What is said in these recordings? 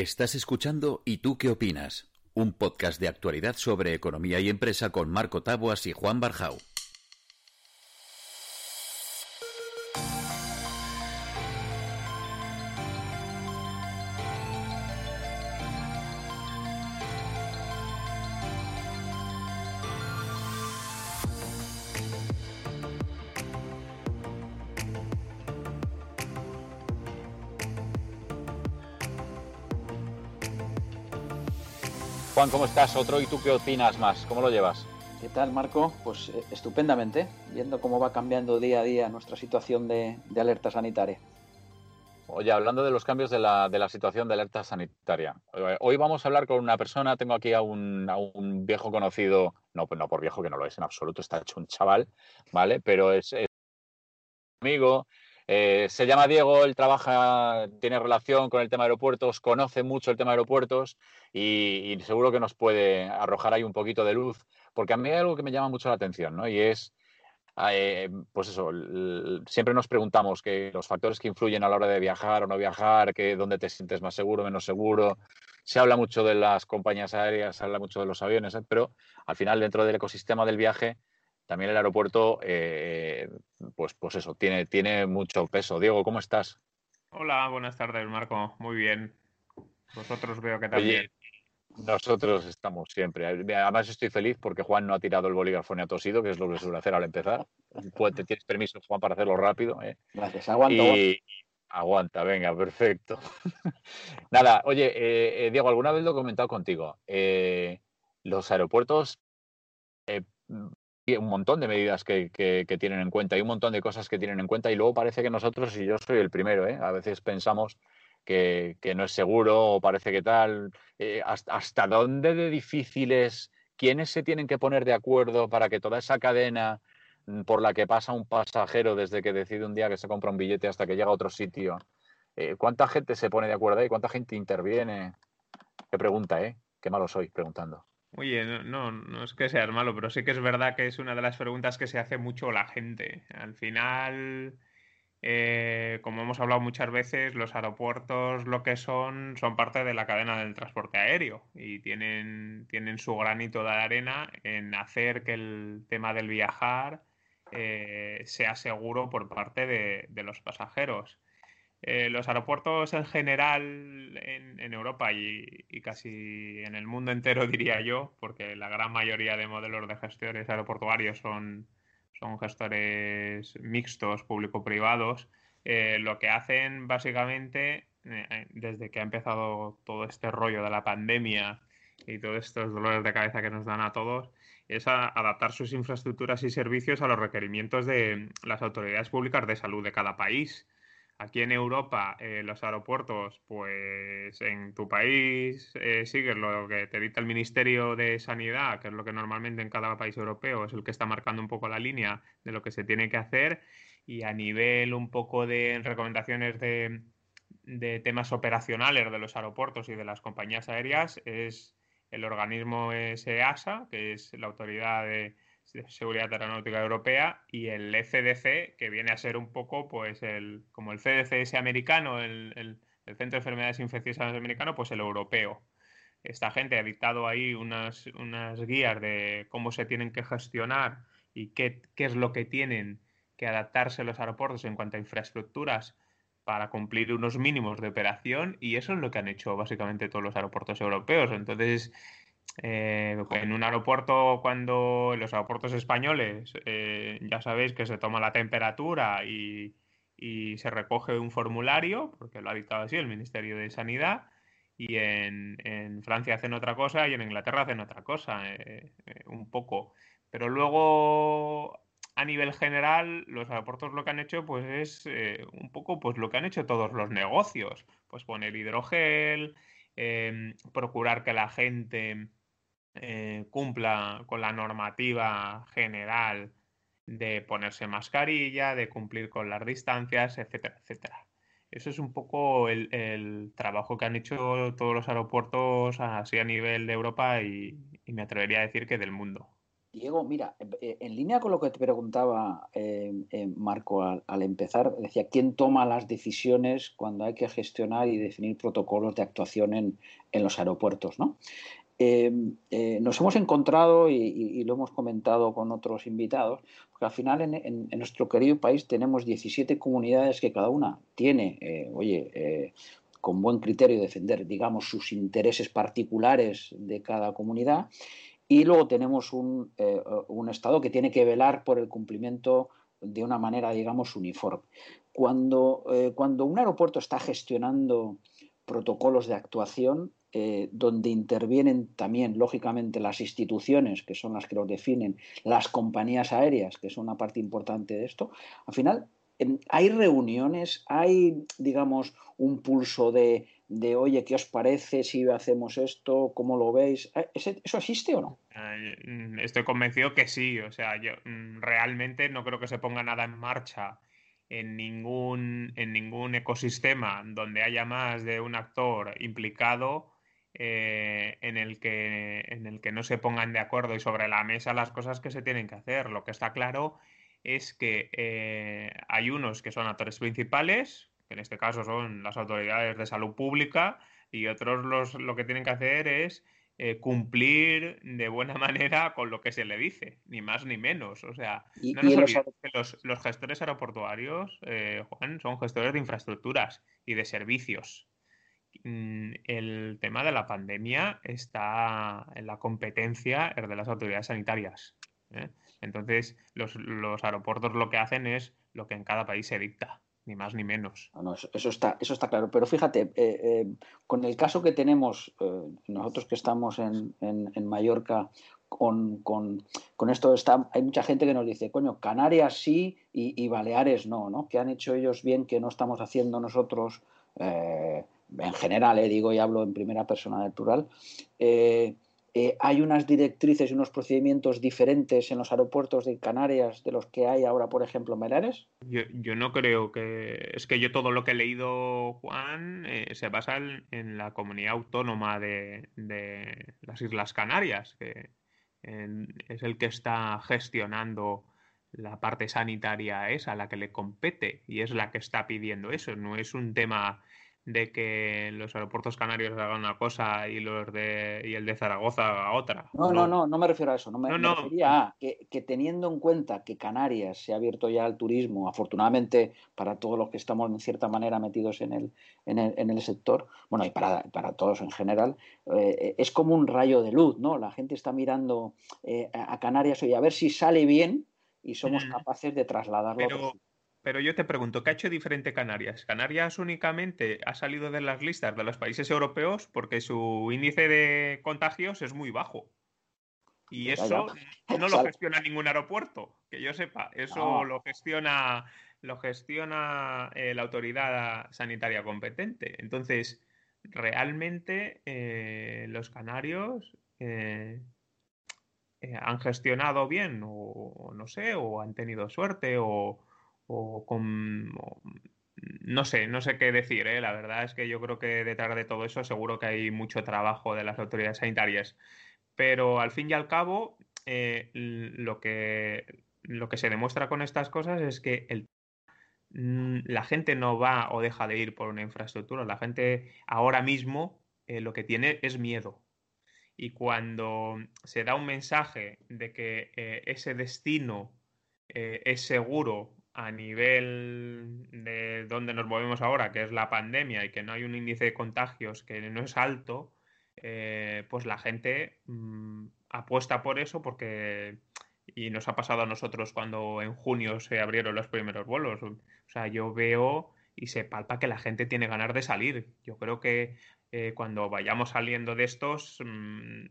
Estás escuchando ¿Y tú qué opinas? Un podcast de actualidad sobre economía y empresa con Marco Taboas y Juan Barjau. Juan, ¿cómo estás? Otro, ¿y tú qué opinas más? ¿Cómo lo llevas? ¿Qué tal, Marco? Pues eh, estupendamente, viendo cómo va cambiando día a día nuestra situación de, alerta sanitaria. Oye, hablando de los cambios de la, situación de alerta sanitaria, eh, hoy vamos a hablar con una persona, tengo aquí a un, viejo conocido, no, pues no por viejo que no lo es en absoluto, está hecho un chaval, ¿vale? Pero es, es amigo, eh, se llama Diego, él trabaja, tiene relación con el tema de aeropuertos, conoce mucho el tema de aeropuertos y, seguro que nos puede arrojar ahí un poquito de luz, porque a mí hay algo que me llama mucho la atención, ¿no? Y es, eh, pues eso, siempre nos preguntamos que los factores que influyen a la hora de viajar o no viajar, que dónde te sientes más seguro, menos seguro. Se habla mucho de las compañías aéreas, se habla mucho de los aviones, ¿eh? pero al final dentro del ecosistema del viaje también el aeropuerto, eh, pues, pues eso, tiene, tiene mucho peso. Diego, ¿cómo estás? Hola, buenas tardes, Marco. Muy bien. Vosotros veo que también. nosotros estamos siempre. Además estoy feliz porque Juan no ha tirado el bolígrafo ni ha tosido, que es lo que suele hacer al empezar. Te tienes permiso, Juan, para hacerlo rápido. ¿eh? Gracias, aguanta. Aguanta, venga, perfecto. Nada, oye, eh, Diego, alguna vez lo he comentado contigo. los aeropuertos un montón de medidas que, tienen en cuenta y un montón de cosas que tienen en cuenta y luego parece que nosotros, y yo soy el primero, ¿eh? a veces pensamos que, no es seguro o parece que tal, eh, hasta, dónde de difícil es, quiénes se tienen que poner de acuerdo para que toda esa cadena mm, por la que pasa un pasajero desde que decide un día que se compra un billete hasta que llega a otro sitio, eh, ¿cuánta gente se pone de acuerdo ahí? ¿Cuánta gente interviene? Qué pregunta, ¿eh? Qué malo soy preguntando. Oye, no, no, es que seas malo, pero sí que es verdad que es una de las preguntas que se hace mucho la gente. Al final, eh, como hemos hablado muchas veces, los aeropuertos lo que son son parte de la cadena del transporte aéreo y tienen, tienen su granito de arena en hacer que el tema del viajar eh, sea seguro por parte de los pasajeros. Eh, los aeropuertos en general en, Europa y, casi en el mundo entero, diría yo, porque la gran mayoría de modelos de gestores aeroportuarios son, son gestores mixtos, público-privados, eh, lo que hacen básicamente, eh, desde que ha empezado todo este rollo de la pandemia y todos estos dolores de cabeza que nos dan a todos, es adaptar sus infraestructuras y servicios a los requerimientos de las autoridades públicas de salud de cada país. Aquí en Europa, eh, los aeropuertos, pues en tu país eh, sigues lo que te dicta el Ministerio de Sanidad, que es lo que normalmente en cada país europeo es el que está marcando un poco la línea de lo que se tiene que hacer. Y a nivel un poco de recomendaciones de, de temas operacionales de los aeropuertos y de las compañías aéreas, es el organismo EASA, que es la autoridad de Seguridad Aeronáutica Europea y el FDC, que viene a ser un poco pues el como el CDCS americano, el, el, Centro de Enfermedades Infecciosas americano, pues el europeo. Esta gente ha dictado ahí unas, unas guías de cómo se tienen que gestionar y qué, qué es lo que tienen que adaptarse los aeropuertos en cuanto a infraestructuras para cumplir unos mínimos de operación y eso es lo que han hecho básicamente todos los aeropuertos europeos. Entonces, eh, en un aeropuerto, cuando los aeropuertos españoles, eh, ya sabéis que se toma la temperatura y, se recoge un formulario, porque lo ha dictado así el Ministerio de Sanidad, y en, Francia hacen otra cosa y en Inglaterra hacen otra cosa, eh, un poco. Pero luego, a nivel general, los aeropuertos lo que han hecho, pues es un poco pues lo que han hecho todos los negocios, pues poner hidrogel, procurar que la gente eh, cumpla con la normativa general de ponerse mascarilla, de cumplir con las distancias, etcétera, etcétera. Eso es un poco el, trabajo que han hecho todos los aeropuertos así a nivel de Europa y, me atrevería a decir que del mundo. Diego, mira, eh, en línea con lo que te preguntaba eh, Marco al, empezar, decía, ¿quién toma las decisiones cuando hay que gestionar y definir protocolos de actuación en, los aeropuertos? ¿no? Nos hemos encontrado, y, lo hemos comentado con otros invitados, porque al final en, nuestro querido país tenemos 17 comunidades que cada una tiene, oye, con buen criterio defender, digamos, sus intereses particulares de cada comunidad y luego tenemos eh, un, Estado que tiene que velar por el cumplimiento de una manera, digamos, uniforme. Cuando, eh, cuando un aeropuerto está gestionando protocolos de actuación, eh, donde intervienen también, lógicamente, las instituciones, que son las que los definen, las compañías aéreas, que son una parte importante de esto, al final hay reuniones, hay, digamos, un pulso de de, oye, ¿qué os parece si hacemos esto? ¿Cómo lo veis? Eh, ¿Eso existe o no? Mm, estoy convencido que sí. O sea, yo mm, realmente no creo que se ponga nada en marcha en ningún, en ningún ecosistema donde haya más de un actor implicado eh, en, el que, en el que no se pongan de acuerdo y sobre la mesa las cosas que se tienen que hacer. Lo que está claro es que eh, hay unos que son actores principales, que en este caso son las autoridades de salud pública, y otros los, lo que tienen que hacer es eh, cumplir de buena manera con lo que se le dice, ni más ni menos. O sea, no nos olvidemos que los, gestores aeroportuarios, eh, Juan, son gestores de infraestructuras y de servicios. Mm, el tema de la pandemia está en la competencia de las autoridades sanitarias. ¿eh? Entonces, los, aeropuertos lo que hacen es lo que en cada país se dicta ni más ni menos. eso, está, eso está claro. Pero fíjate, eh, eh, con el caso que tenemos, nosotros que estamos en, Mallorca, con, esto hay mucha gente que nos dice, coño, Canarias sí y, Baleares no, ¿no? Que han hecho ellos bien que no estamos haciendo nosotros, en general, digo y hablo en primera persona natural. Eh, hay unas directrices y unos procedimientos diferentes en los aeropuertos de Canarias de los que hay ahora, por ejemplo, en Baleares? Yo, no creo que. Es que yo todo lo que he leído, Juan, eh, se basa en, la comunidad autónoma de, las Islas Canarias, que es el que está gestionando la parte sanitaria esa, la que le compete, y es la que está pidiendo eso. No es un tema de que los aeropuertos canarios hagan una cosa y los de y el de Zaragoza haga otra. No, no, no, no, me refiero a eso. No me, refería a que, teniendo en cuenta que Canarias se ha abierto ya al turismo, afortunadamente para todos los que estamos en cierta manera metidos en el, en el, en el sector, bueno, y para, para todos en general, eh, es como un rayo de luz, ¿no? La gente está mirando eh, a Canarias y a ver si sale bien y somos capaces de trasladarlo. Pero yo te pregunto, ¿qué ha hecho diferente Canarias? Canarias únicamente ha salido de las listas de los países europeos porque su índice de contagios es muy bajo. Y eso no lo gestiona ningún aeropuerto, que yo sepa. Eso lo gestiona, lo gestiona eh, la autoridad sanitaria competente. Entonces, realmente eh, los canarios eh, han gestionado bien, o no sé, o han tenido suerte, o, o con... no sé, no sé qué decir, ¿eh? la verdad es que yo creo que detrás de todo eso seguro que hay mucho trabajo de las autoridades sanitarias. Pero al fin y al cabo, eh, lo, que, lo que se demuestra con estas cosas es que el, la gente no va o deja de ir por una infraestructura, la gente ahora mismo eh, lo que tiene es miedo. Y cuando se da un mensaje de que ese destino es seguro a nivel de donde nos movemos ahora, que es la pandemia y que no hay un índice de contagios que no es alto, eh, pues la gente mm, apuesta por eso porque y nos ha pasado a nosotros cuando en junio se abrieron los primeros vuelos. O sea, yo veo y se palpa que la gente tiene ganas de salir. Yo creo que eh, cuando vayamos saliendo de estos, mm,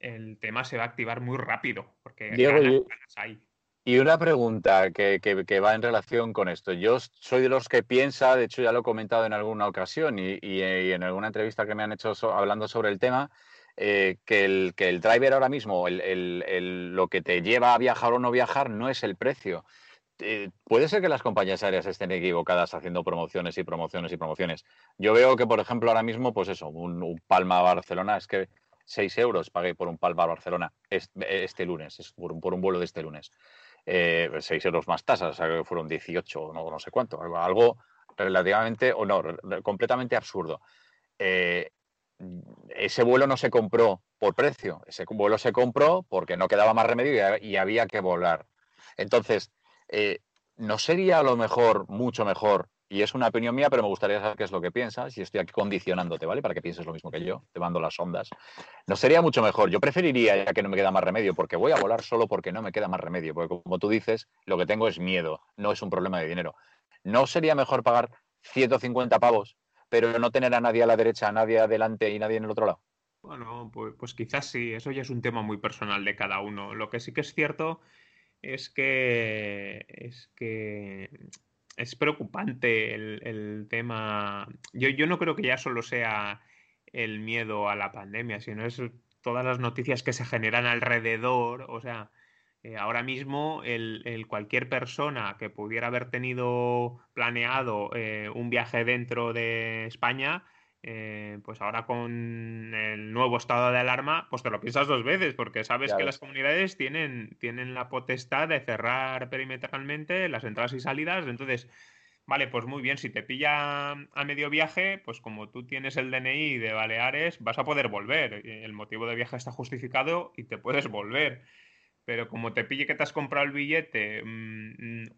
el tema se va a activar muy rápido, porque ganas hay. Y una pregunta que, va en relación con esto. Yo soy de los que piensa, de hecho ya lo he comentado en alguna ocasión y, en alguna entrevista que me han hecho hablando sobre el tema, eh, que, el, que el driver ahora mismo, lo que te lleva a viajar o no viajar no es el precio. Eh, puede ser que las compañías aéreas estén equivocadas haciendo promociones y promociones y promociones. Yo veo que, por ejemplo, ahora mismo, pues eso, un, un Palma Barcelona es que 6 euros pagué por un Palma Barcelona este, lunes, por un, por un vuelo de este lunes. Eh, 6 euros más tasas, o sea, que fueron 18, no, no sé cuánto, algo relativamente, o no, completamente absurdo. Eh, ese vuelo no se compró por precio, ese vuelo se compró porque no quedaba más remedio y, había que volar. Entonces, eh, ¿no sería a lo mejor mucho mejor? Y es una opinión mía, pero me gustaría saber qué es lo que piensas y estoy aquí condicionándote, ¿vale? Para que pienses lo mismo que yo, te mando las ondas. ¿No sería mucho mejor? Yo preferiría, ya que no me queda más remedio, porque voy a volar solo porque no me queda más remedio, porque como tú dices, lo que tengo es miedo, no es un problema de dinero. ¿No sería mejor pagar 150 pavos pero no tener a nadie a la derecha, a nadie adelante y nadie en el otro lado? Bueno, pues, pues, quizás sí, eso ya es un tema muy personal de cada uno. Lo que sí que es cierto es que es que es preocupante el, tema. Yo, yo no creo que ya solo sea el miedo a la pandemia, sino es todas las noticias que se generan alrededor. O sea, eh, ahora mismo, el, cualquier persona que pudiera haber tenido planeado eh, un viaje dentro de España, eh, pues ahora con el nuevo estado de alarma, pues te lo piensas dos veces, porque sabes que las comunidades tienen, tienen la potestad de cerrar perimetralmente las entradas y salidas. Entonces, vale, pues muy bien, si te pilla a medio viaje, pues como tú tienes el DNI de Baleares, vas a poder volver. El motivo de viaje está justificado y te puedes volver pero como te pille que te has comprado el billete mm,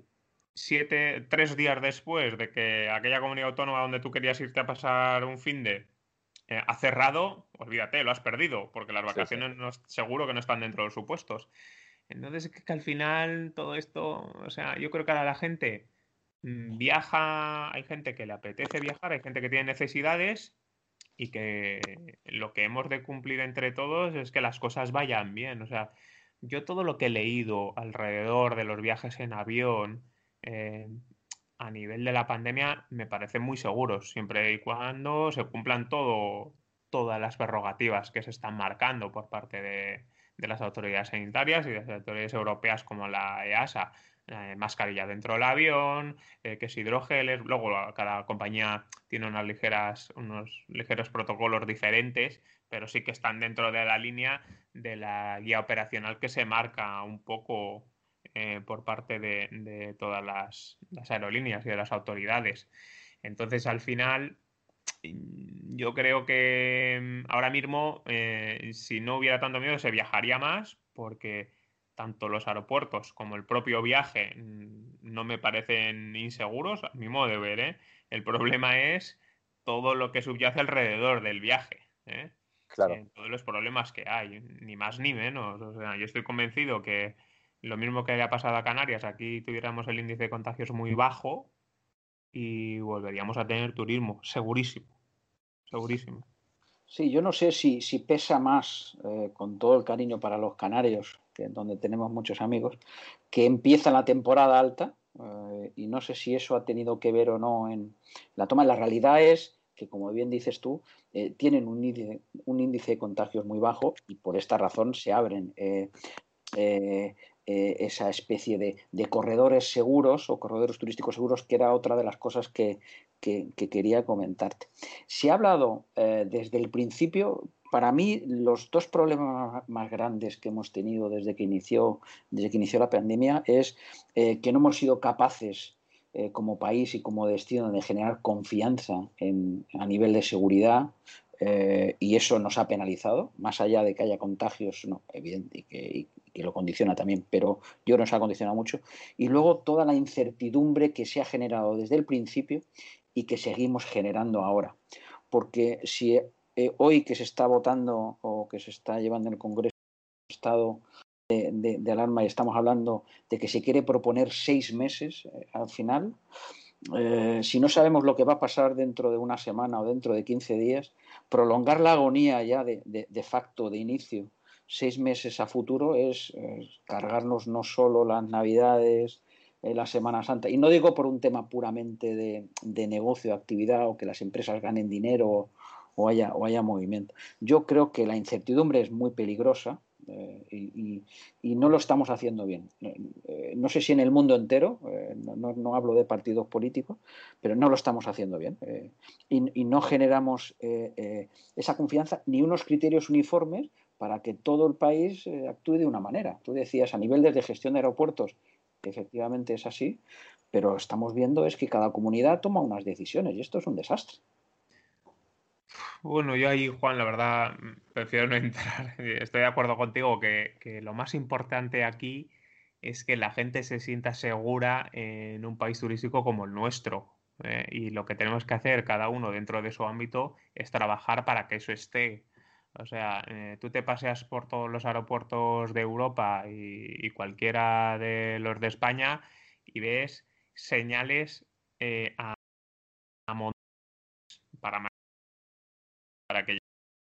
siete, tres días después de que aquella comunidad autónoma donde tú querías irte a pasar un fin de eh, ha cerrado, olvídate, lo has perdido, porque las vacaciones No, seguro que no están dentro de los supuestos. Entonces, que, que al final todo esto, o sea, yo creo que ahora la gente mm, viaja, hay gente que le apetece viajar, hay gente que tiene necesidades y que lo que hemos de cumplir entre todos es que las cosas vayan bien, o sea, yo todo lo que he leído alrededor de los viajes en avión eh, a nivel de la pandemia me parecen muy seguros, siempre y cuando se cumplan todo, todas las prerrogativas que se están marcando por parte de, las autoridades sanitarias y de las autoridades europeas como la EASA. Eh, mascarilla dentro del avión, eh, que es hidrogeles, luego cada compañía tiene unas ligeras, unos ligeros protocolos diferentes, pero sí que están dentro de la línea de la guía operacional que se marca un poco eh, por parte de, todas las, aerolíneas y de las autoridades. Entonces, al final, yo creo que mm, ahora mismo, eh, si no hubiera tanto miedo, se viajaría más porque tanto los aeropuertos como el propio viaje mm, no me parecen inseguros, a mi modo de ver. ¿eh? El problema es todo lo que subyace alrededor del viaje. ¿eh? en todos los problemas que hay, ni más ni menos. O sea, yo estoy convencido que lo mismo que haya pasado a Canarias, aquí tuviéramos el índice de contagios muy bajo y volveríamos a tener turismo, segurísimo, segurísimo. Sí, yo no sé si, si pesa más, eh, con todo el cariño para los canarios, que donde tenemos muchos amigos, que empieza la temporada alta, eh, y no sé si eso ha tenido que ver o no en la toma. La realidad es que, como bien dices tú, eh, tienen un índice, un índice, de contagios muy bajo y por esta razón se abren eh, esa especie de, corredores seguros o corredores turísticos seguros, que era otra de las cosas que, quería comentarte. Se ha hablado desde el principio, para mí los dos problemas más grandes que hemos tenido desde que inició, desde que inició la pandemia es que no hemos sido capaces eh, como país y como destino de generar confianza a nivel de seguridad eh, y eso nos ha penalizado, más allá de que haya contagios, no, evidente, y que, lo condiciona también, pero yo nos ha condicionado mucho. Y luego toda la incertidumbre que se ha generado desde el principio y que seguimos generando ahora. Porque si eh, hoy que se está votando o que se está llevando en el Congreso Estado de, alarma y estamos hablando de que se quiere proponer seis meses eh, al final, eh, si no sabemos lo que va a pasar dentro de una semana o dentro de 15 días, prolongar la agonía ya de, de, facto, de inicio, seis meses a futuro es, cargarnos no solo las navidades, eh, la Semana Santa. Y no digo por un tema puramente de, de actividad o que las empresas ganen dinero o haya movimiento. Yo creo que la incertidumbre es muy peligrosa eh, y, no lo estamos haciendo bien. Eh, no sé si en el mundo entero, eh, no, hablo de partidos políticos, pero no lo estamos haciendo bien. Y, no generamos esa confianza ni unos criterios uniformes para que todo el país actúe de una manera. Tú decías, a nivel de gestión de aeropuertos, efectivamente es así, pero estamos viendo es que cada comunidad toma unas decisiones y esto es un desastre. Bueno, yo ahí, Juan, la verdad, prefiero no entrar. Estoy de acuerdo contigo que, lo más importante aquí es que la gente se sienta segura en un país turístico como el nuestro. ¿eh? y lo que tenemos que hacer cada uno dentro de su ámbito es trabajar para que eso esté. O sea, eh, tú te paseas por todos los aeropuertos de Europa y, cualquiera de los de España y ves señales eh, a, a para para que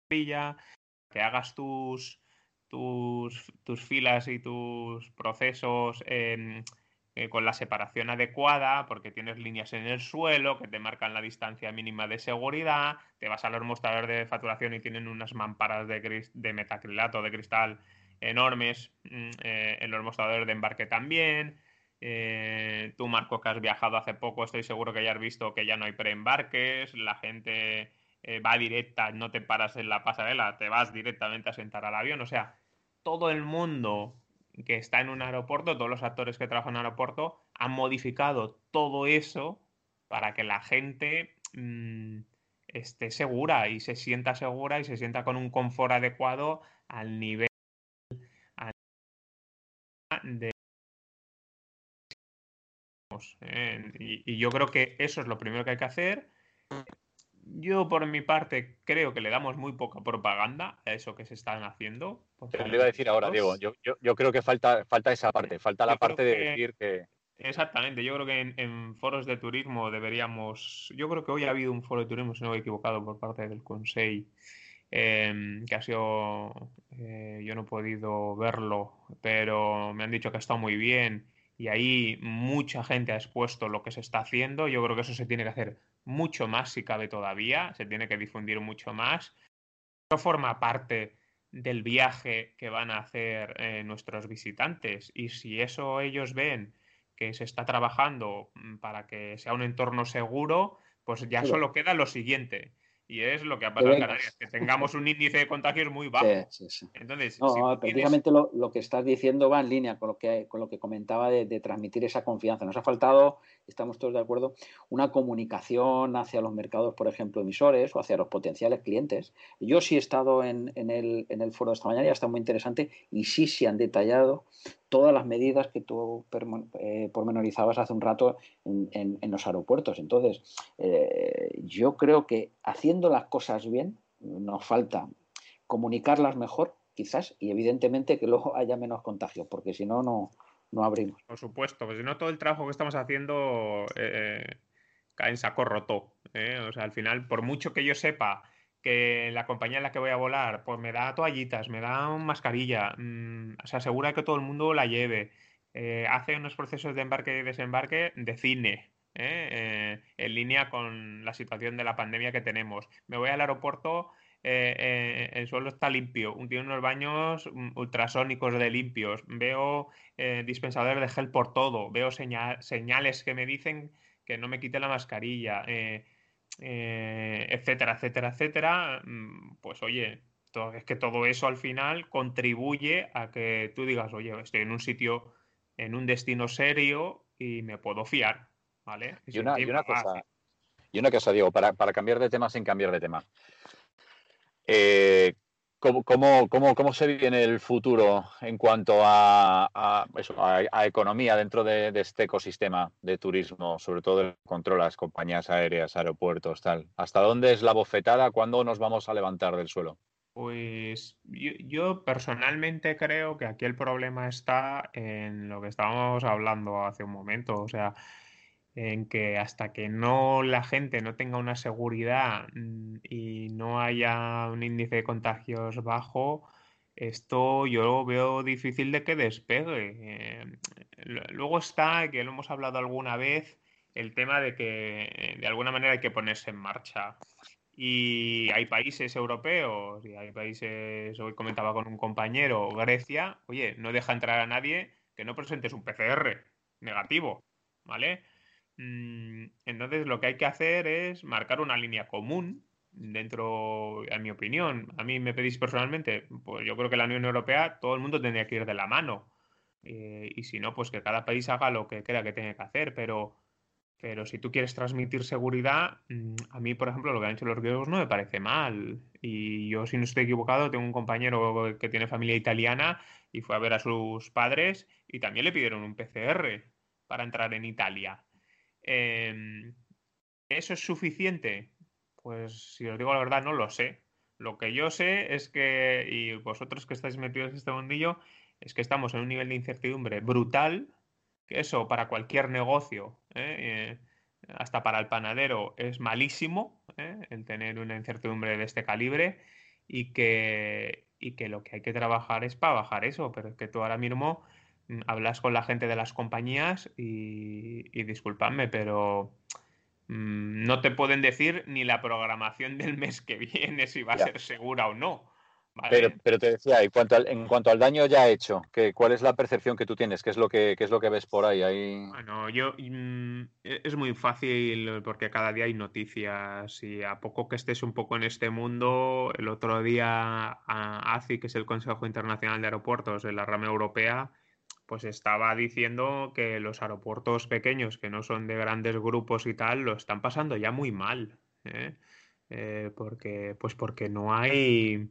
que hagas tus, tus, filas y tus procesos eh, con la separación adecuada, porque tienes líneas en el suelo que te marcan la distancia mínima de seguridad, te vas a los mostradores de facturación y tienen unas mamparas de, de metacrilato, de cristal enormes, mm, eh, en los mostradores de embarque también. Eh, tú, Marco, que has viajado hace poco, estoy seguro que ya has visto que ya no hay preembarques, la gente eh, va directa, no te paras en la pasarela, te vas directamente a sentar al avión. O sea, todo el mundo que está en un aeropuerto, todos los actores que trabajan en un aeropuerto, han modificado todo eso para que la gente mm, esté segura y se sienta segura y se sienta con un confort adecuado al nivel de eh, y, yo creo que eso es lo primero que hay que hacer yo, por mi parte, creo que le damos muy poca propaganda a eso que se están haciendo. Te lo iba a decir ahora, Diego. Yo, yo, creo que falta, falta esa parte, falta la parte de decir que. Exactamente, yo creo que en, foros de turismo deberíamos. Yo creo que hoy ha habido un foro de turismo, si no me he equivocado, por parte del Consejo, em, que ha sido. Eh, yo no he podido verlo, pero me han dicho que ha estado muy bien y ahí mucha gente ha expuesto lo que se está haciendo. Yo creo que eso se tiene que hacer mucho más si cabe todavía, se tiene que difundir mucho más. Eso forma parte del viaje que van a hacer eh, nuestros visitantes. Y si eso ellos ven que se está trabajando mm, para que sea un entorno seguro, pues ya solo queda lo siguiente y es lo que ha pasado en Canarias, que tengamos un índice de contagios muy bajo. Entonces, precisamente lo, que estás diciendo va en línea con lo que, con lo que comentaba de, transmitir esa confianza. Nos ha faltado, estamos todos de acuerdo, una comunicación hacia los mercados, por ejemplo, emisores o hacia los potenciales clientes. Yo sí he estado en, el, en el foro de esta mañana y ha estado muy interesante y sí se han detallado todas las medidas que tú eh, pormenorizabas hace un rato en, los aeropuertos. Entonces, eh, yo creo que haciendo las cosas bien, nos falta comunicarlas mejor, quizás, y evidentemente que luego haya menos contagio, porque si no, no, abrimos. Por supuesto, pues si no, todo el trabajo que estamos haciendo eh, cae en saco roto. O sea, al final, por mucho que yo sepa que la compañía en la que voy a volar, pues me da toallitas, me da mascarilla, mm, se asegura que todo el mundo la lleve, eh, hace unos procesos de embarque y desembarque de cine, ¿eh? Eh, en línea con la situación de la pandemia que tenemos. Me voy al aeropuerto, el suelo está limpio, tiene unos baños mm, ultrasónicos de limpios, veo dispensadores de gel por todo, veo señales que me dicen que no me quite la mascarilla. Eh, etcétera, etcétera, etcétera, mm, pues oye, es que todo eso al final contribuye a que tú digas, oye, estoy en un sitio, en un destino serio y me puedo fiar, ¿vale? Y una, cosa, y una cosa, Diego, para, para cambiar de tema sin cambiar de tema. Eh, ¿Cómo, cómo, se vive el futuro en cuanto a, a, economía dentro de, este ecosistema de turismo, sobre todo el control las compañías aéreas, aeropuertos, tal? ¿Hasta dónde es la bofetada? ¿Cuándo nos vamos a levantar del suelo? Pues yo, personalmente creo que aquí el problema está en lo que estábamos hablando hace un momento. O sea, en que hasta que no la gente no tenga una seguridad mm, y no haya un índice de contagios bajo, esto yo veo difícil de que despegue. Eh, luego está, que lo hemos hablado alguna vez, el tema de que de alguna manera hay que ponerse en marcha. Y hay países europeos, y hay países, hoy comentaba con un compañero, Grecia, oye, no deja entrar a nadie que no presentes un PCR negativo, ¿vale? Mm, entonces lo que hay que hacer es marcar una línea común dentro, en mi opinión, a mí me pedís personalmente, pues yo creo que la Unión Europea todo el mundo tendría que ir de la mano. Eh, y si no, pues que cada país haga lo que crea que tiene que hacer, pero pero si tú quieres transmitir seguridad, mm, a mí, por ejemplo, lo que han hecho los griegos no me parece mal. Y yo, si no estoy equivocado, tengo un compañero que tiene familia italiana y fue a ver a sus padres y también le pidieron un PCR para entrar en Italia. Em, ¿Eso es suficiente? Pues si os digo la verdad, no lo sé. Lo que yo sé es que, y vosotros que estáis metidos en este mundillo, es que estamos en un nivel de incertidumbre brutal eso para cualquier negocio, ¿eh? Eh, hasta para el panadero, es malísimo ¿eh? el tener una incertidumbre de este calibre y que, y que lo que hay que trabajar es para bajar eso, pero es que tú ahora mismo hablas con la gente de las compañías y, y disculpadme, pero mm, no te pueden decir ni la programación del mes que viene si va a ser segura o no. Pero, pero, te decía, en cuanto, al, en cuanto al daño ya hecho, que, ¿cuál es la percepción que tú tienes? ¿Qué es lo que, qué es lo que ves por ahí? ahí... Bueno, yo mm, e, es muy fácil porque cada día hay noticias y a poco que estés un poco en este mundo, el otro día ACI, que es el Consejo Internacional de Aeropuertos de la rama europea, pues estaba diciendo que los aeropuertos pequeños, que no son de grandes grupos y tal, lo están pasando ya muy mal. ¿eh? Eh, porque, pues porque no hay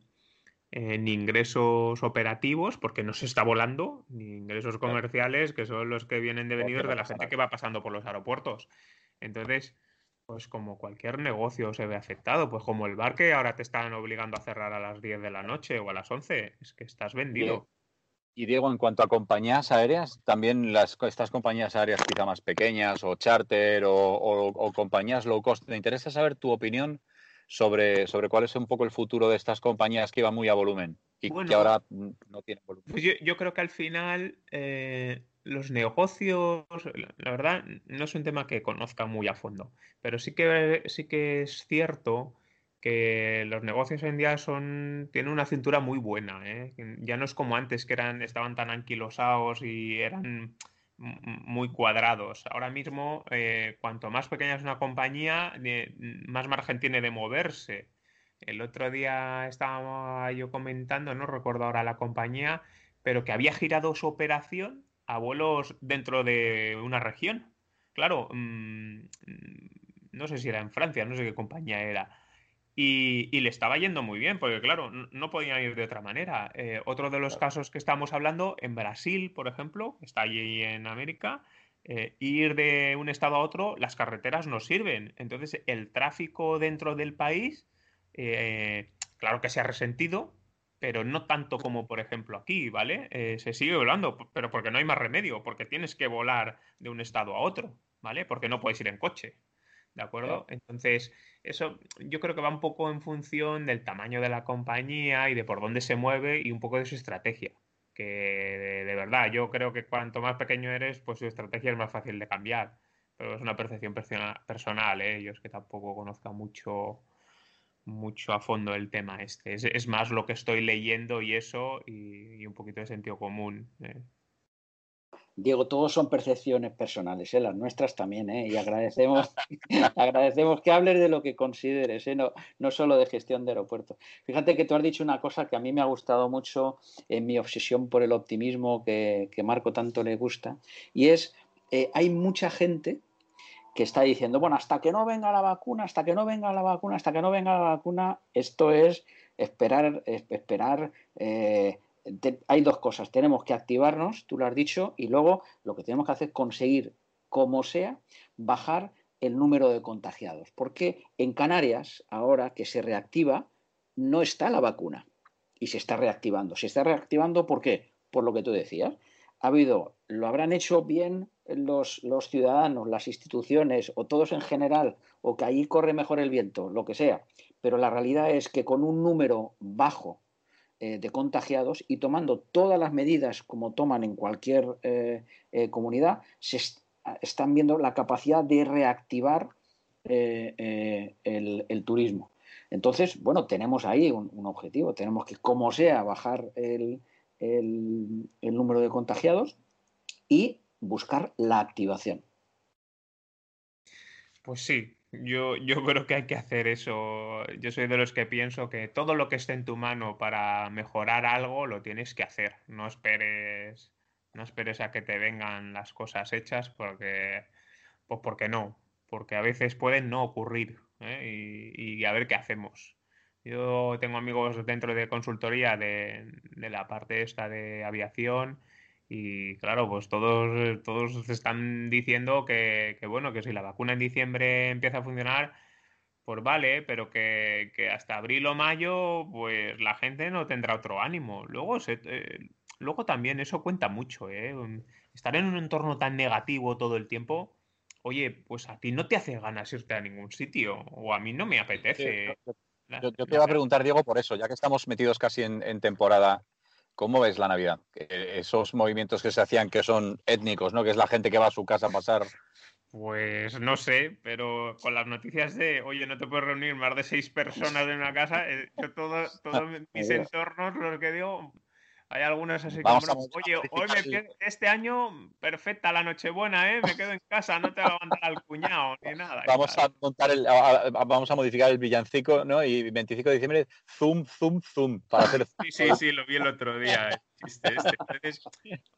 ni ingresos operativos, porque no se está volando, ni ingresos comerciales, que son los que vienen de venir de la gente que va pasando por los aeropuertos. Entonces, pues como cualquier negocio se ve afectado, pues como el bar que ahora te están obligando a cerrar a las 10 de la noche o a las 11, es que estás vendido. Y Diego, en cuanto a compañías aéreas, también las, estas compañías aéreas quizá más pequeñas o charter o, o compañías low cost, ¿te interesa saber tu opinión sobre, sobre cuál es un poco el futuro de estas compañías que iban muy a volumen y que ahora no tienen volumen. Pues yo, creo que al final eh, los negocios, la verdad, no es un tema que conozca muy a fondo, pero sí que, sí que es cierto que los negocios hoy en día son, tienen una cintura muy buena. ¿eh? Ya no es como antes que eran, estaban tan anquilosados y eran muy cuadrados. Ahora mismo, eh, cuanto más pequeña es una compañía, más margen tiene de moverse. El otro día estaba yo comentando, no recuerdo ahora la compañía, pero que había girado su operación a vuelos dentro de una región. Claro, mm, no sé si era en Francia, no sé qué compañía era. Y, le estaba yendo muy bien, porque claro, no, podían ir de otra manera. Eh, otro de los casos que estamos hablando, en Brasil, por ejemplo, está allí en América, eh, ir de un estado a otro, las carreteras no sirven. Entonces, el tráfico dentro del país, eh, claro que se ha resentido, pero no tanto como, por ejemplo, aquí, ¿vale? se sigue volando, pero porque no hay más remedio, porque tienes que volar de un estado a otro, ¿vale? Porque no puedes ir en coche. ¿De acuerdo? Entonces, eso yo creo que va un poco en función del tamaño de la compañía y de por dónde se mueve y un poco de su estrategia. Que de, verdad, yo creo que cuanto más pequeño eres, pues su estrategia es más fácil de cambiar. Pero es una percepción personal, ¿eh? Yo es que tampoco conozca mucho, mucho a fondo el tema este. Es, más lo que estoy leyendo y eso, y, un poquito de sentido común. ¿eh? Diego, todos son percepciones personales, ¿eh? las nuestras también, ¿eh? y agradecemos, agradecemos que hables de lo que consideres, ¿eh? no, no solo de gestión de aeropuertos. Fíjate que tú has dicho una cosa que a mí me ha gustado mucho en mi obsesión por el optimismo que, que Marco tanto le gusta, y es, eh, hay mucha gente que está diciendo, bueno, hasta que no venga la vacuna, hasta que no venga la vacuna, hasta que no venga la vacuna, esto es esperar, esperar eh, hay dos cosas. Tenemos que activarnos, tú lo has dicho, y luego lo que tenemos que hacer es conseguir, como sea, bajar el número de contagiados. Porque en Canarias, ahora que se reactiva, no está la vacuna y se está reactivando. Se está reactivando ¿por qué? Por lo que tú decías. Ha habido, lo habrán hecho bien los, los ciudadanos, las instituciones o todos en general, o que ahí corre mejor el viento, lo que sea. Pero la realidad es que con un número bajo eh, de contagiados y tomando todas las medidas como toman en cualquier eh, eh, comunidad, se están viendo la capacidad de reactivar el, turismo. Entonces, bueno, tenemos ahí un, objetivo. Tenemos que, como sea, bajar el, número de contagiados y buscar la activación. Pues sí, yo, yo creo que hay que hacer eso. Yo soy de los que pienso que todo lo que esté en tu mano para mejorar algo lo tienes que hacer. No esperes, no esperes a que te vengan las cosas hechas porque, pues porque no, porque a veces pueden no ocurrir. ¿eh? y, a ver qué hacemos. Yo tengo amigos dentro de consultoría de, la parte esta de aviación y claro, pues todos, todos están diciendo que, bueno, que si la vacuna en diciembre empieza a funcionar, pues vale, pero que, hasta abril o mayo, pues la gente no tendrá otro ánimo. Luego, eh, luego también eso cuenta mucho, ¿eh? Estar en un entorno tan negativo todo el tiempo, oye, pues a ti no te hace ganas irte a ningún sitio, o a mí no me apetece. yo, te iba a preguntar, Diego, por eso, ya que estamos metidos casi en, temporada, ¿cómo ves la Navidad? esos movimientos que se hacían que son étnicos, ¿no? Que es la gente que va a su casa a pasar. Pues no sé, pero con las noticias de, oye, no te puedes reunir más de seis personas en una casa, eh, yo todos mis entornos, los que digo, hay algunas así como, oye, hoy me este año perfecta la Nochebuena, ¿eh? Me quedo en casa, no te va a levantar al cuñado ni nada. Vamos a montar el, vamos a modificar el villancico, ¿no? Y 25 de diciembre, zoom, zoom, zoom, para hacer... Sí, sí, sí, lo vi el otro día, este.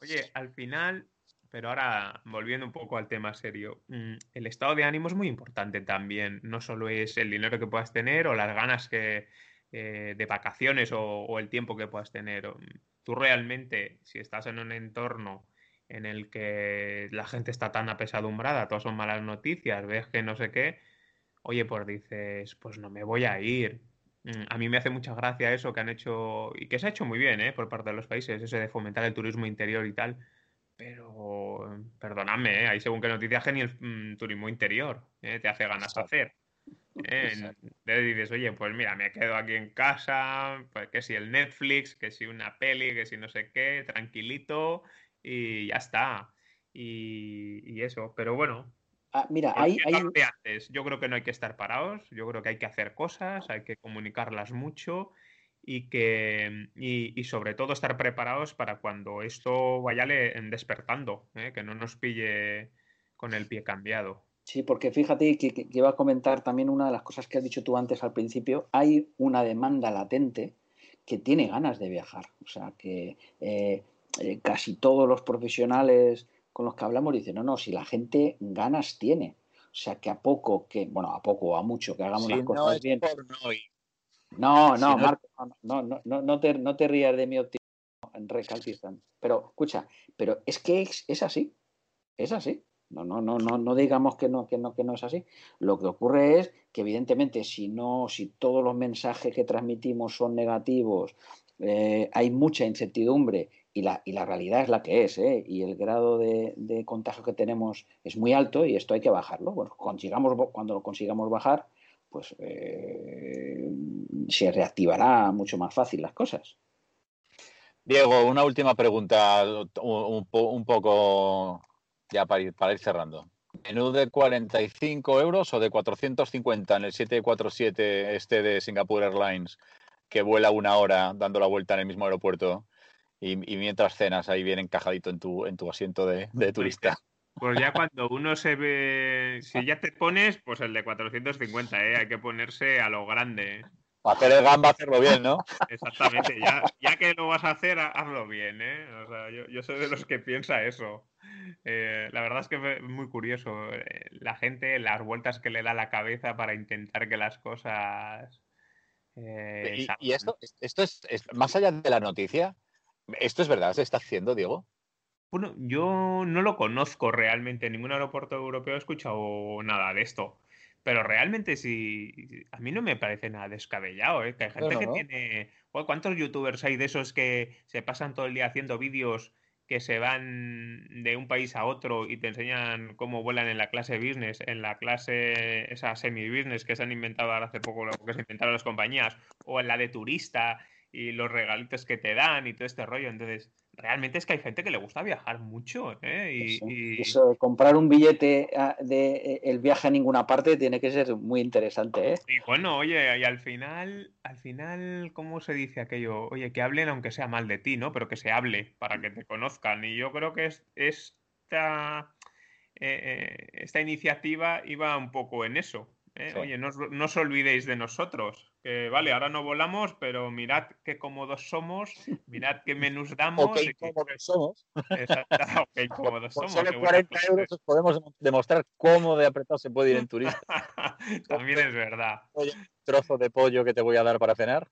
oye, al final, pero ahora volviendo un poco al tema serio, mm, el estado de ánimo es muy importante también. No solo es el dinero que puedas tener o las ganas que, eh, de vacaciones o, o, el tiempo que puedas tener tú realmente, si estás en un entorno en el que la gente está tan apesadumbrada, todas son malas noticias, ves que no sé qué, oye, pues dices, pues no me voy a ir. Mm, a mí me hace mucha gracia eso que han hecho, y que se ha hecho muy bien, ¿eh? por parte de los países, eso de fomentar el turismo interior y tal. Pero, perdóname, ¿eh? hay según qué noticias que ni el mm, turismo interior ¿eh? te hace ganas de hacer. Eh, dices, oye, pues mira, me quedo aquí en casa, pues que si el Netflix, que si una peli, que si no sé qué, tranquilito y ya está. Y, eso, pero bueno. Ah, mira, hay, Yo creo que no hay que estar parados, yo creo que hay que hacer cosas, hay que comunicarlas mucho y que y, sobre todo estar preparados para cuando esto vaya despertando, ¿eh? que no nos pille con el pie cambiado. Sí, porque fíjate que, iba a comentar también una de las cosas que has dicho tú antes al principio. Hay una demanda latente que tiene ganas de viajar. O sea, que eh, eh, casi todos los profesionales con los que hablamos dicen, no, no, si la gente ganas tiene. O sea, que a poco, que, bueno, a poco o a mucho, que hagamos las cosas bien. no, no, Marco, no, no, no, no, te, no te rías de mi optimismo en recalquistan. Pero, escucha, pero es que es así. Es así. No, no, no, no, no digamos que no, que no, que no es así. Lo que ocurre es que evidentemente si no, si todos los mensajes que transmitimos son negativos, eh, hay mucha incertidumbre y la, y la realidad es la que es, ¿eh? y el grado de, contagio que tenemos es muy alto y esto hay que bajarlo. Bueno, consigamos, cuando lo consigamos bajar, pues eh, se reactivará mucho más fácil las cosas. Diego, una última pregunta, un poco ya para ir, para ir cerrando. ¿Menú de 45 euros o de 450 en el 747 este de Singapore Airlines que vuela una hora dando la vuelta en el mismo aeropuerto y, mientras cenas ahí bien encajadito en tu, en tu asiento de, de turista? Pues ya cuando uno se ve, si ya te pones, pues el de 450, ¿eh? hay que ponerse a lo grande. Para hacer el gamba, hacerlo bien, ¿no? Exactamente, ya, ya que lo vas a hacer, hazlo bien, ¿eh? O sea, yo, yo soy de los que piensa eso. Eh, la verdad es que es muy curioso. Eh, la gente, las vueltas que le da la cabeza para intentar que las cosas. Eh, ¿Y, esto, esto es, más allá de la noticia? ¿Esto es verdad? ¿Se está haciendo, Diego? Bueno, yo no lo conozco realmente. En ningún aeropuerto europeo he escuchado nada de esto. Pero realmente sí, a mí no me parece nada descabellado, ¿eh? Que hay gente que tiene... ¿Cuántos youtubers hay de esos que se pasan todo el día haciendo vídeos que se van de un país a otro y te enseñan cómo vuelan en la clase business, en la clase, esa semi-business que se han inventado ahora hace poco, lo que se inventaron las compañías, o en la de turista y los regalitos que te dan y todo este rollo. Entonces, realmente es que hay gente que le gusta viajar mucho. ¿eh? Y, Eso, comprar un billete ah, de eh, el viaje a ninguna parte tiene que ser muy interesante. ¿eh? Y bueno, oye, y al final, al final, ¿cómo se dice aquello? Oye, que hablen aunque sea mal de ti, ¿no? Pero que se hable para que te conozcan. Y yo creo que es, esta, eh, esta iniciativa iba un poco en eso. Oye, no, no os olvidéis de nosotros que vale, ahora no volamos, pero mirad qué cómodos somos, mirad qué menús damos. O qué cómodos somos. Exacto, qué cómodos somos. Solo 40 euros os podemos demostrar cómo de apretado se puede ir en turista. También es verdad. Oye, trozo de pollo que te voy a dar para cenar.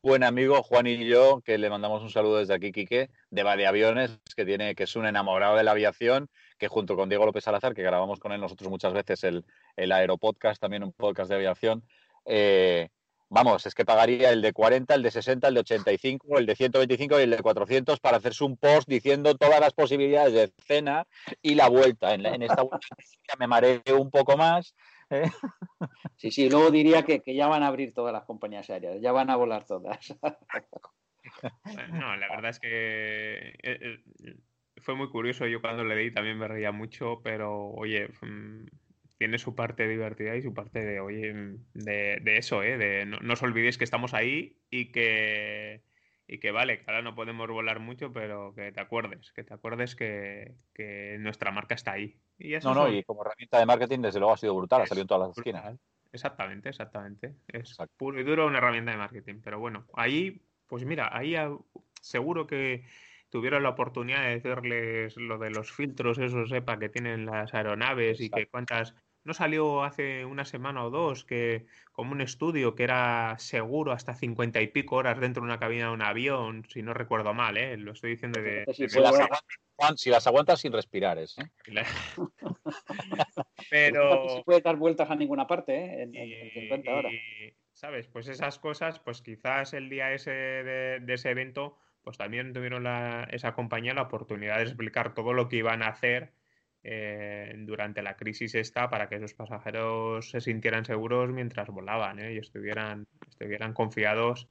buen amigo Juan y yo, que le mandamos un saludo desde aquí, Quique, de Aviones, que tiene, que es un enamorado de la aviación, que junto con Diego López Salazar, que grabamos con él nosotros muchas veces el, el Aeropodcast, también un podcast de aviación, eh, vamos, es que pagaría el de 40, el de 60, el de 85, el de 125 y el de 400 para hacerse un post diciendo todas las posibilidades de cena y la vuelta. En, en esta vuelta me mareo un poco más, ¿eh? Sí, sí, luego diría que, ya van a abrir todas las compañías aéreas, ya van a volar todas. No, la verdad es que eh, fue muy curioso. Yo cuando le di también me reía mucho, pero oye, mm, tiene su parte divertida y su parte de, oye, de, eso, ¿eh? De no, no os olvidéis que estamos ahí y que y que vale, que ahora no podemos volar mucho, pero que te acuerdes, que te acuerdes que, nuestra marca está ahí. Y no, no, y como herramienta de marketing, desde luego ha sido brutal, ha salido en todas las esquinas. Exactamente, exactamente. Es puro y duro una herramienta de marketing. Pero bueno, ahí, pues mira, ahí seguro que tuvieron la oportunidad de decirles lo de los filtros esos EPA que tienen las aeronaves y que cuántas ¿No salió hace una semana o dos que como un estudio que era seguro hasta cincuenta y pico horas dentro de una cabina de un avión, si no recuerdo mal, ¿eh? Lo estoy diciendo de... Si, las, aguantas, sin respirar, ¿eh? Pero... No se puede dar vueltas a ninguna parte, ¿eh? En, 50 horas. ¿Sabes? Pues esas cosas, pues quizás el día ese de, ese evento, pues también tuvieron esa compañía la oportunidad de explicar todo lo que iban a hacer eh, durante la crisis esta para que esos pasajeros se sintieran seguros mientras volaban ¿eh? y estuvieran, estuvieran confiados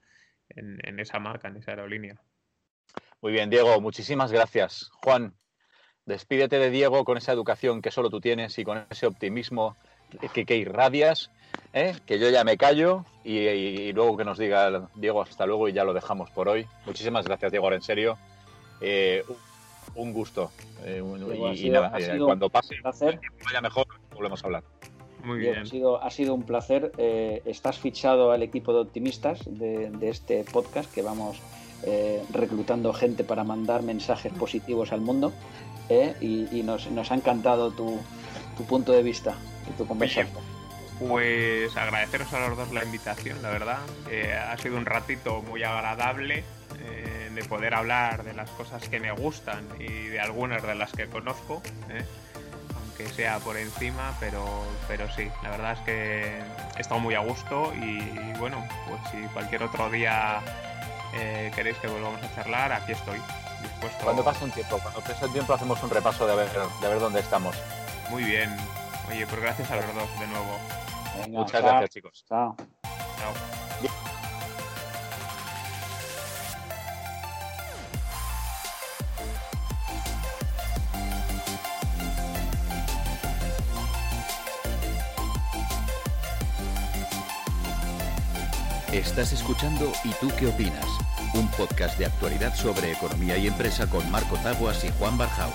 en, esa marca, en esa aerolínea. Muy bien, Diego, muchísimas gracias. Juan, despídete de Diego con esa educación que solo tú tienes y con ese optimismo que, que irradias, ¿eh? que yo ya me callo y, luego que nos diga Diego hasta luego y ya lo dejamos por hoy. Muchísimas gracias, Diego, ahora en serio un gusto. Eh, y, nada, eh, cuando pase, vaya mejor, volvemos a hablar. Muy bien. Ha sido, ha sido un placer. Eh, estás fichado al equipo de optimistas de, este podcast que vamos reclutando gente para mandar mensajes positivos al mundo. Y, nos, nos, ha encantado tu, tu, punto de vista y tu conversación. Pues agradeceros a los dos la invitación, la verdad. ha sido un ratito muy agradable de poder hablar de las cosas que me gustan y de algunas de las que conozco, ¿eh? aunque sea por encima, pero, pero sí, la verdad es que he estado muy a gusto y, bueno, pues si cualquier otro día eh, queréis que volvamos a charlar, aquí estoy. Dispuesto... Cuando pase un tiempo, cuando pase un tiempo hacemos un repaso de ver, de ver dónde estamos. Muy bien. Oye, pues gracias a los dos de nuevo. Muchas gracias, chicos. Chao. Chao. Estás escuchando ¿Y tú qué opinas? Un podcast de actualidad sobre economía y empresa con Marco Taboas y Juan Barjao.